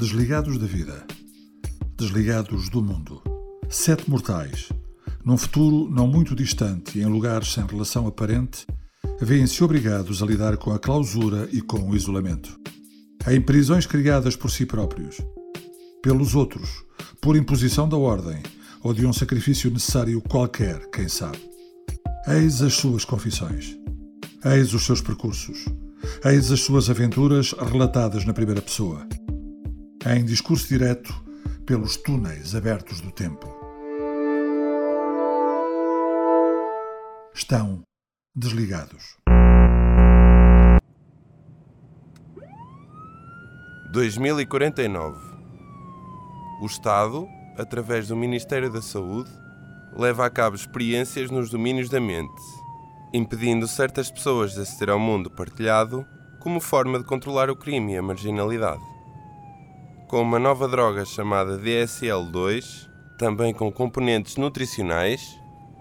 Desligados da vida. Desligados do mundo. Sete mortais. Num futuro não muito distante e em lugares sem relação aparente, veem-se obrigados a lidar com a clausura e com o isolamento. Em prisões criadas por si próprios, pelos outros, por imposição da ordem ou de um sacrifício necessário qualquer, quem sabe. Eis as suas confissões. Eis os seus percursos. Eis as suas aventuras relatadas na primeira pessoa. Em discurso direto pelos túneis abertos do tempo. Estão desligados. 2049 O Estado, através do Ministério da Saúde, leva a cabo experiências nos domínios da mente, impedindo certas pessoas de aceder ao mundo partilhado como forma de controlar o crime e a marginalidade. Com uma nova droga chamada DSL-2, também com componentes nutricionais,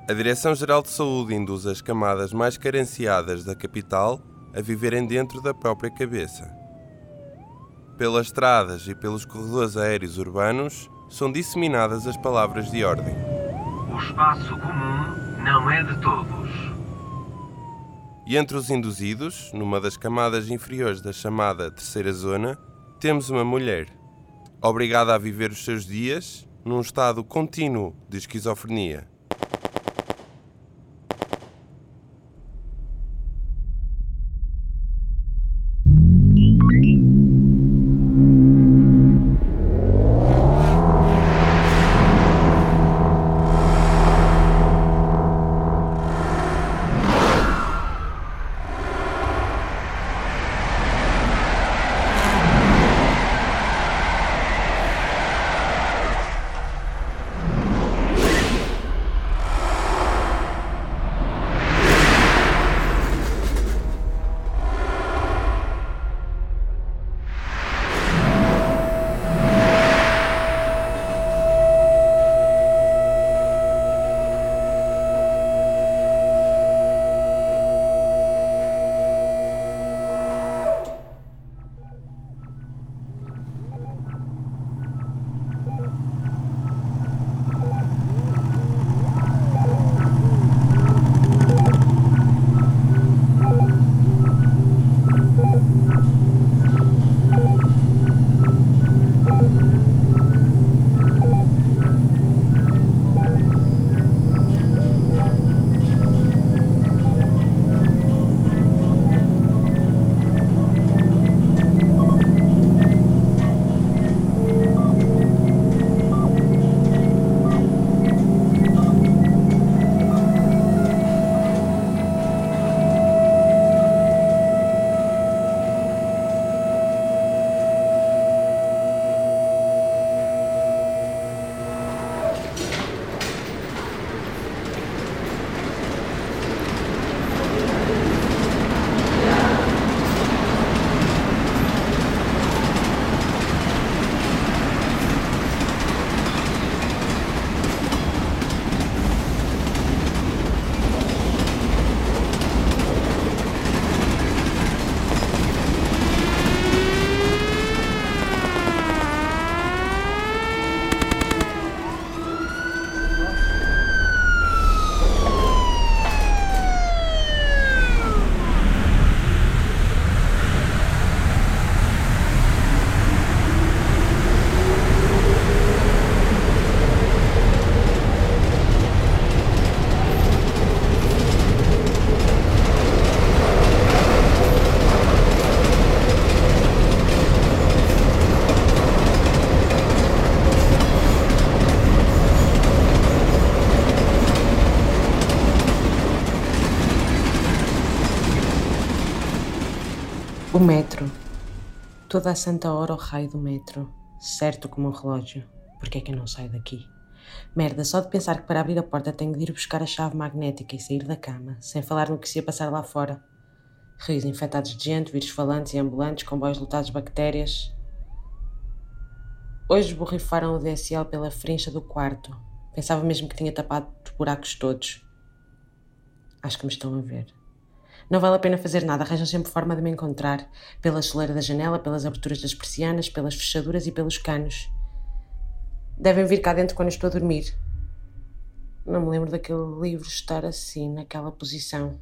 a Direção-Geral de Saúde induz as camadas mais carenciadas da capital a viverem dentro da própria cabeça. Pelas estradas e pelos corredores aéreos urbanos são disseminadas as palavras de ordem. O espaço comum não é de todos. E entre os induzidos, numa das camadas inferiores da chamada terceira zona, temos uma mulher, obrigada a viver os seus dias num estado contínuo de esquizofrenia. Toda a santa hora o raio do metro. Certo como um relógio. Porque é que eu não saio daqui? Merda, só de pensar que para abrir a porta tenho de ir buscar a chave magnética e sair da cama, sem falar no que se ia passar lá fora. Rios infectados de gente, vírus falantes e ambulantes, comboios lotados de bactérias. Hoje borrifaram o DSL pela frincha do quarto. Pensava mesmo que tinha tapado os buracos todos. Acho que me estão a ver. Não vale a pena fazer nada, arranjam sempre forma de me encontrar. Pela soleira da janela, pelas aberturas das persianas, pelas fechaduras e pelos canos. Devem vir cá dentro quando estou a dormir. Não me lembro daquele livro estar assim, naquela posição.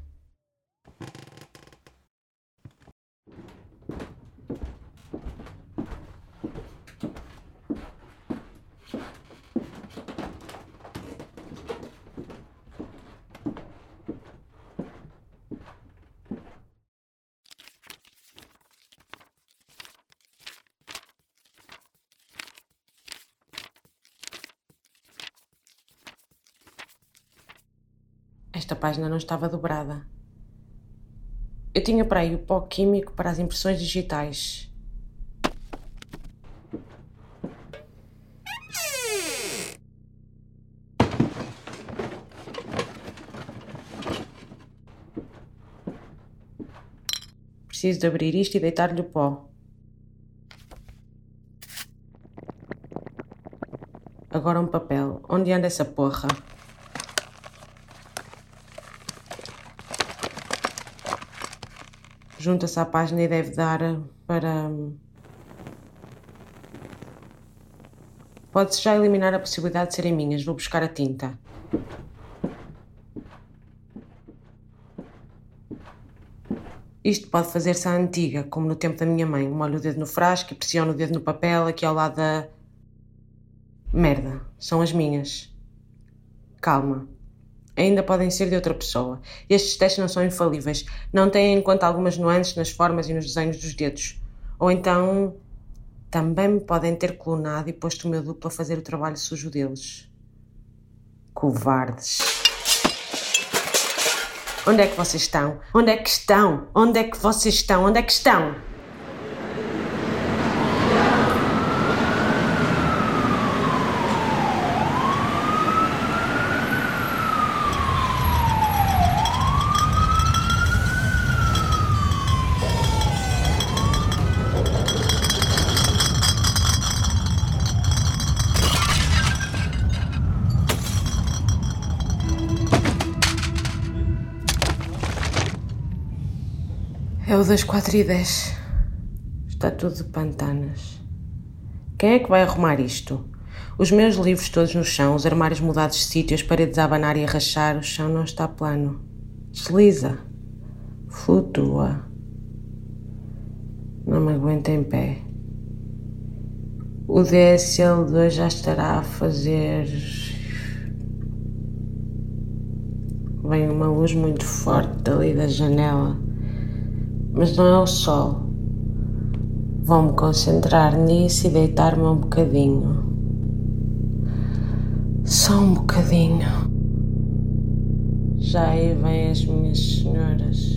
Esta página não estava dobrada. Eu tinha para aí o pó químico para as impressões digitais. Preciso de abrir isto e deitar-lhe o pó. Agora um papel. Onde anda essa porra? Junta-se à página e deve dar para. Pode-se já eliminar a possibilidade de serem minhas. Vou buscar a tinta. Isto pode fazer-se à antiga, como no tempo da minha mãe. Molho o dedo no frasco e pressiono o dedo no papel, aqui ao lado da. Merda, são as minhas. Calma ainda podem ser de outra pessoa. Estes testes não são infalíveis, não têm em conta algumas nuances nas formas e nos desenhos dos dedos. Ou então também me podem ter clonado e posto o meu duplo a fazer o trabalho sujo deles. Covardes. Onde é que vocês estão? Onde é que estão? Onde é que vocês estão? Onde é que estão? É o das 4 e 10. Está tudo de pantanas. Quem é que vai arrumar isto? Os meus livros todos no chão, os armários mudados de sítio, as paredes a abanar e a rachar, o chão não está plano. Desliza. Flutua. Não me aguento em pé. O DSL2 já estará a fazer. Vem uma luz muito forte dali da janela mas não é o sol. Vou-me concentrar nisso e deitar-me um bocadinho. Só um bocadinho. Já aí vêm as minhas senhoras.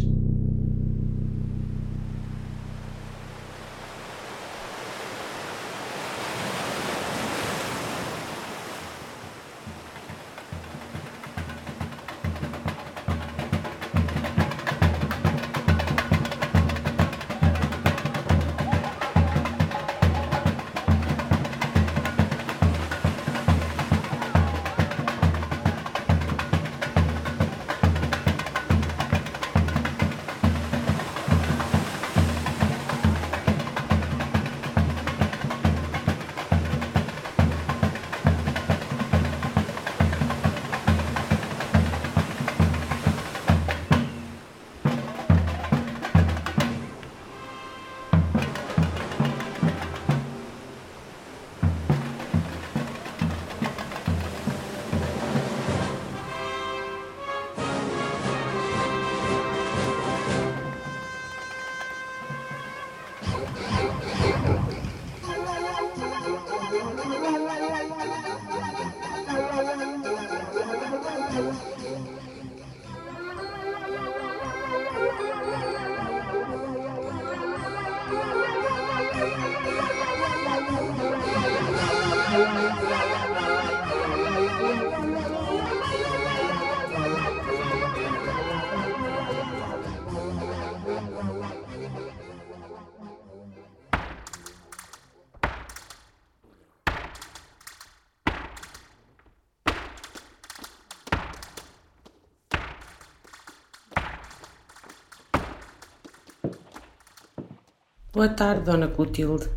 Boa tarde, Dona Clotilde.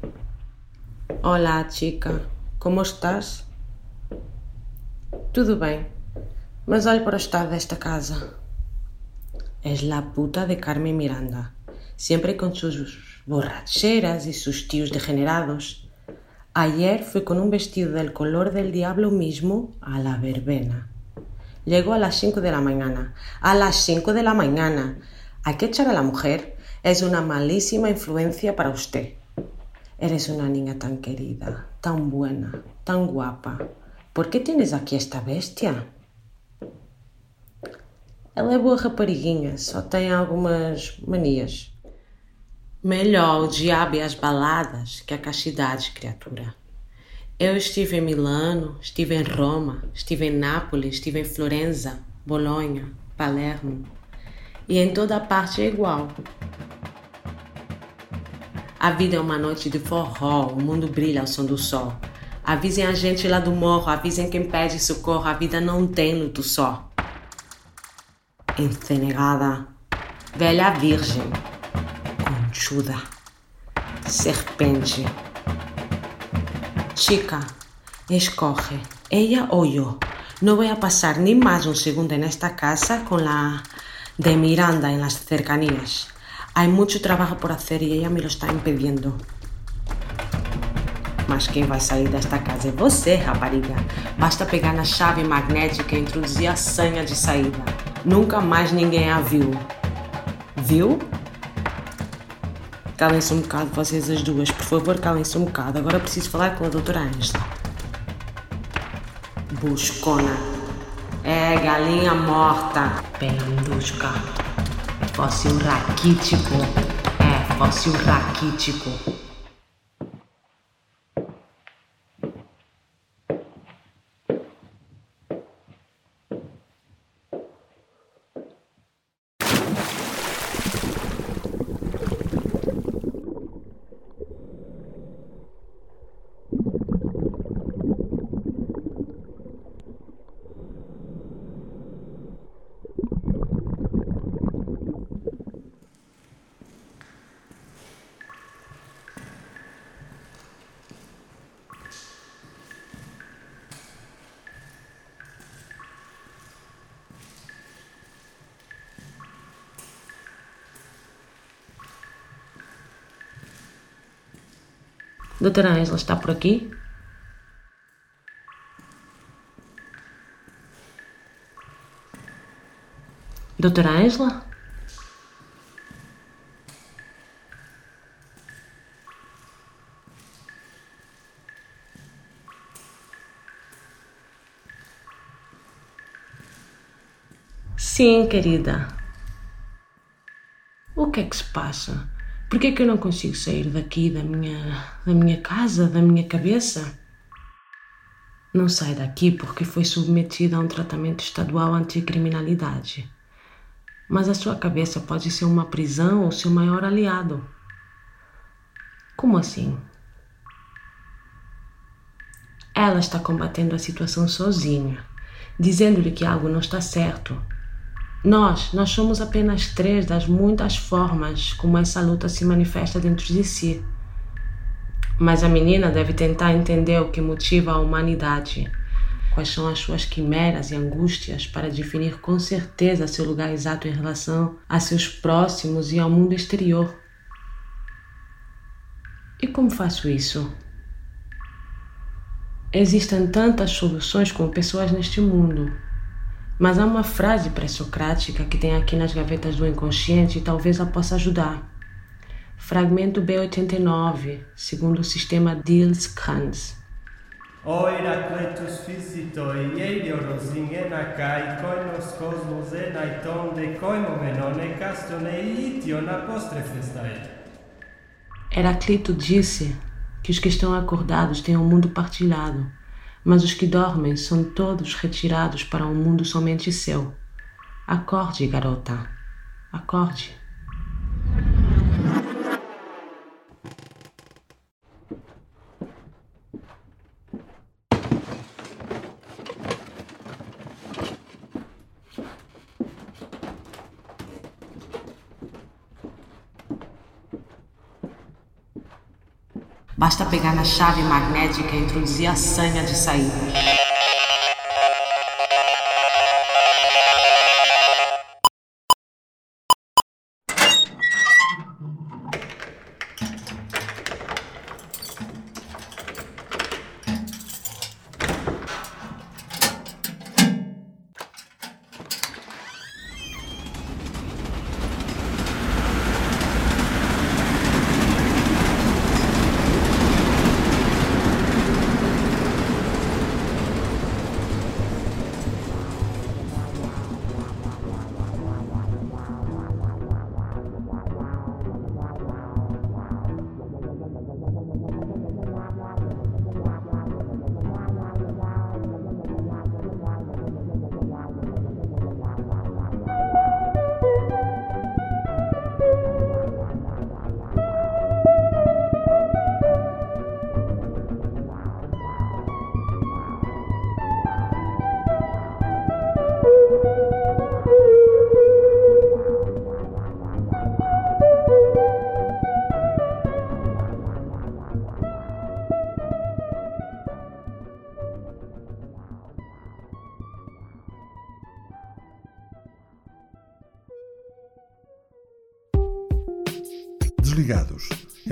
Olá, chica. Como estás? Tudo bem, mas olhe para o estado desta casa. És la puta de Carmen Miranda, siempre con sus borracheras y sus tíos degenerados. Ayer fue con un vestido del color del diablo mismo a la verbena. Llegó a las 5 de la mañana. A las 5 de la mañana. Hay que echar a la mujer. Es una malísima influencia para usted. Eres una niña tan querida, tan buena, tan guapa. ¿Por qué tienes aqui esta bestia? Ela é boa rapariguinha, só tem algumas manias. Melhor o diabo e as baladas que a castidade, criatura. Eu estive em Milano, estive em Roma, estive em Nápoles, estive em Florença, Bolonha, Palermo. E em toda parte é igual. A vida é uma noite de forró, o mundo brilha ao som do sol. Avisem a gente lá do morro, avisem quem pede socorro, a vida não tem luto só. Encenegada, velha virgem, conchuda, serpente. Chica, escoge, ella o yo. No voy a pasar ni más un segundo en esta casa con la de Miranda en las cercanías. Hay mucho trabajo por hacer y ella me lo está impidiendo. Mas quem vai sair desta casa é você, rapariga. Basta pegar na chave magnética e introduzir a senha de saída. Nunca mais ninguém a viu. Viu? Calem-se um bocado, vocês as duas. Por favor, calem-se um bocado. Agora preciso falar com a doutora Ângela. Buscona. É, galinha morta. Pelandusca. Fóssil raquítico. É, fóssil raquítico. Doutora Ângela está por aqui? Doutora Ângela? Sim, querida. O que é que se passa? Por que é que eu não consigo sair daqui, da minha, da minha casa, da minha cabeça? Não sai daqui porque foi submetida a um tratamento estadual anticriminalidade. Mas a sua cabeça pode ser uma prisão ou seu maior aliado. Como assim? Ela está combatendo a situação sozinha, dizendo-lhe que algo não está certo nós, nós somos apenas três das muitas formas como essa luta se manifesta dentro de si. Mas a menina deve tentar entender o que motiva a humanidade, quais são as suas quimeras e angústias para definir com certeza seu lugar exato em relação a seus próximos e ao mundo exterior. E como faço isso? Existem tantas soluções como pessoas neste mundo. Mas há uma frase pré-socrática que tem aqui nas gavetas do inconsciente e talvez a possa ajudar. Fragmento B89, segundo o sistema Diels-Kranz. O Heracletus physitoi, eidioros ingena kai, koinos cosmos enai ton de koimomenone castone ition apostrefestai. Heraclito disse que os que estão acordados têm um mundo partilhado mas os que dormem são todos retirados para um mundo somente seu. Acorde, garota, acorde. Basta pegar na chave magnética e introduzir a senha de saída.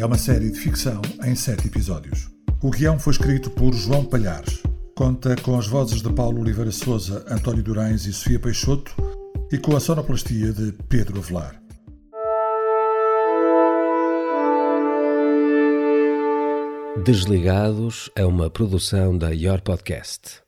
É uma série de ficção em sete episódios. O guião foi escrito por João Palhares. Conta com as vozes de Paulo Oliveira Souza, António Durães e Sofia Peixoto e com a sonoplastia de Pedro Avelar. Desligados é uma produção da Your Podcast.